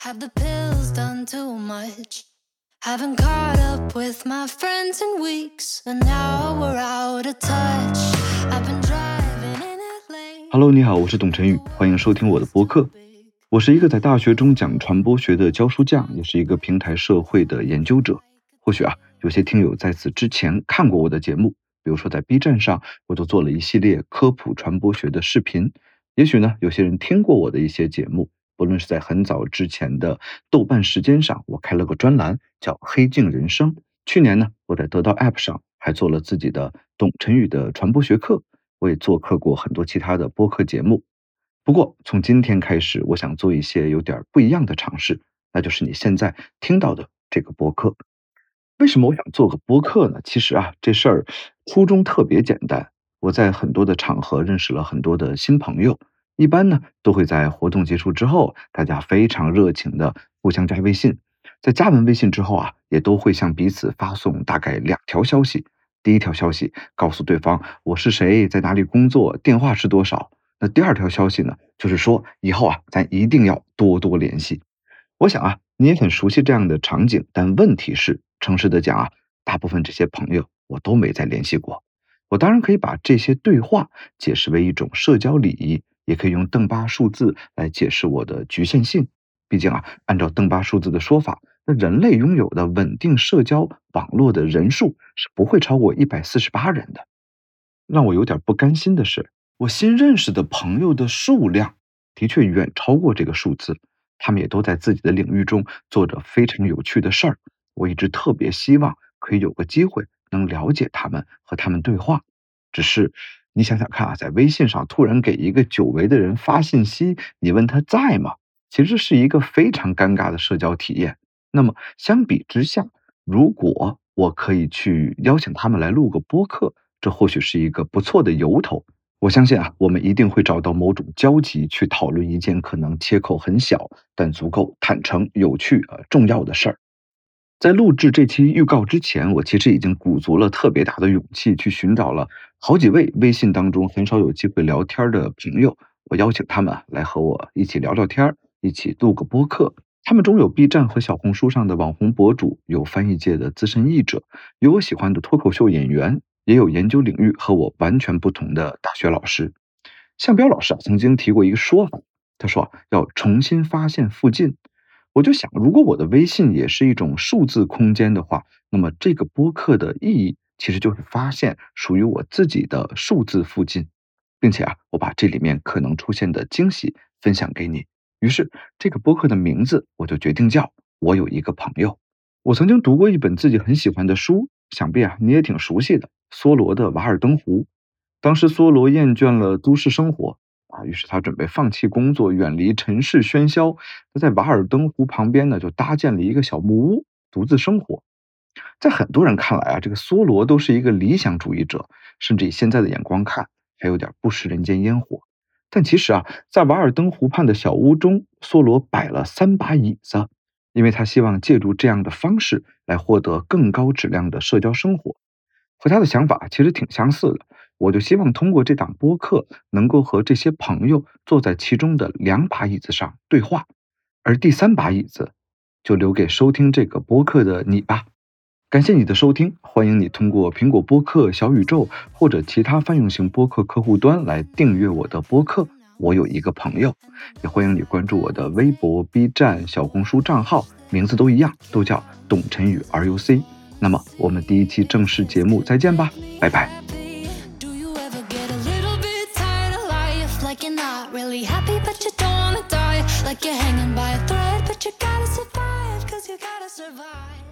Have the pills done too much? Haven't caught up with my friends in weeks, and now we're out of touch. I've been driving in LA. Hello，你好，我是董晨宇，欢迎收听我的播客。我是一个在大学中讲传播学的教书匠，也是一个平台社会的研究者。或许啊，有些听友在此之前看过我的节目，比如说在 B 站上，我都做了一系列科普传播学的视频。也许呢，有些人听过我的一些节目，不论是在很早之前的豆瓣时间上，我开了个专栏叫《黑镜人生》。去年呢，我在得到 App 上还做了自己的董晨宇的传播学课，我也做客过很多其他的播客节目。不过从今天开始，我想做一些有点不一样的尝试，那就是你现在听到的这个播客。为什么我想做个播客呢？其实啊，这事儿初衷特别简单。我在很多的场合认识了很多的新朋友，一般呢都会在活动结束之后，大家非常热情的互相加微信，在加完微信之后啊，也都会向彼此发送大概两条消息。第一条消息告诉对方我是谁，在哪里工作，电话是多少。那第二条消息呢，就是说以后啊，咱一定要多多联系。我想啊，你也很熟悉这样的场景，但问题是，诚实的讲啊，大部分这些朋友我都没再联系过。我当然可以把这些对话解释为一种社交礼仪，也可以用邓巴数字来解释我的局限性。毕竟啊，按照邓巴数字的说法，那人类拥有的稳定社交网络的人数是不会超过一百四十八人的。让我有点不甘心的是，我新认识的朋友的数量的确远超过这个数字，他们也都在自己的领域中做着非常有趣的事儿。我一直特别希望可以有个机会。能了解他们和他们对话，只是你想想看啊，在微信上突然给一个久违的人发信息，你问他在吗？其实是一个非常尴尬的社交体验。那么相比之下，如果我可以去邀请他们来录个播客，这或许是一个不错的由头。我相信啊，我们一定会找到某种交集，去讨论一件可能切口很小，但足够坦诚、有趣、呃重要的事儿。在录制这期预告之前，我其实已经鼓足了特别大的勇气，去寻找了好几位微信当中很少有机会聊天的朋友，我邀请他们来和我一起聊聊天，一起录个播客。他们中有 B 站和小红书上的网红博主，有翻译界的资深译者，有我喜欢的脱口秀演员，也有研究领域和我完全不同的大学老师。向彪老师啊，曾经提过一个说法，他说要重新发现附近。我就想，如果我的微信也是一种数字空间的话，那么这个播客的意义其实就是发现属于我自己的数字附近，并且啊，我把这里面可能出现的惊喜分享给你。于是，这个播客的名字我就决定叫“我有一个朋友”。我曾经读过一本自己很喜欢的书，想必啊你也挺熟悉的——梭罗的《瓦尔登湖》。当时梭罗厌倦了都市生活。啊，于是他准备放弃工作，远离尘世喧嚣。他在瓦尔登湖旁边呢，就搭建了一个小木屋，独自生活。在很多人看来啊，这个梭罗都是一个理想主义者，甚至以现在的眼光看，还有点不食人间烟火。但其实啊，在瓦尔登湖畔的小屋中，梭罗摆了三把椅子，因为他希望借助这样的方式来获得更高质量的社交生活。和他的想法其实挺相似的。我就希望通过这档播客，能够和这些朋友坐在其中的两把椅子上对话，而第三把椅子就留给收听这个播客的你吧。感谢你的收听，欢迎你通过苹果播客、小宇宙或者其他泛用型播客客户端来订阅我的播客。我有一个朋友，也欢迎你关注我的微博、B 站、小红书账号，名字都一样，都叫董晨宇 RUC。那么我们第一期正式节目再见吧，拜拜。Really happy, but you don't wanna die. Like you're hanging by a thread, but you gotta survive, cause you gotta survive.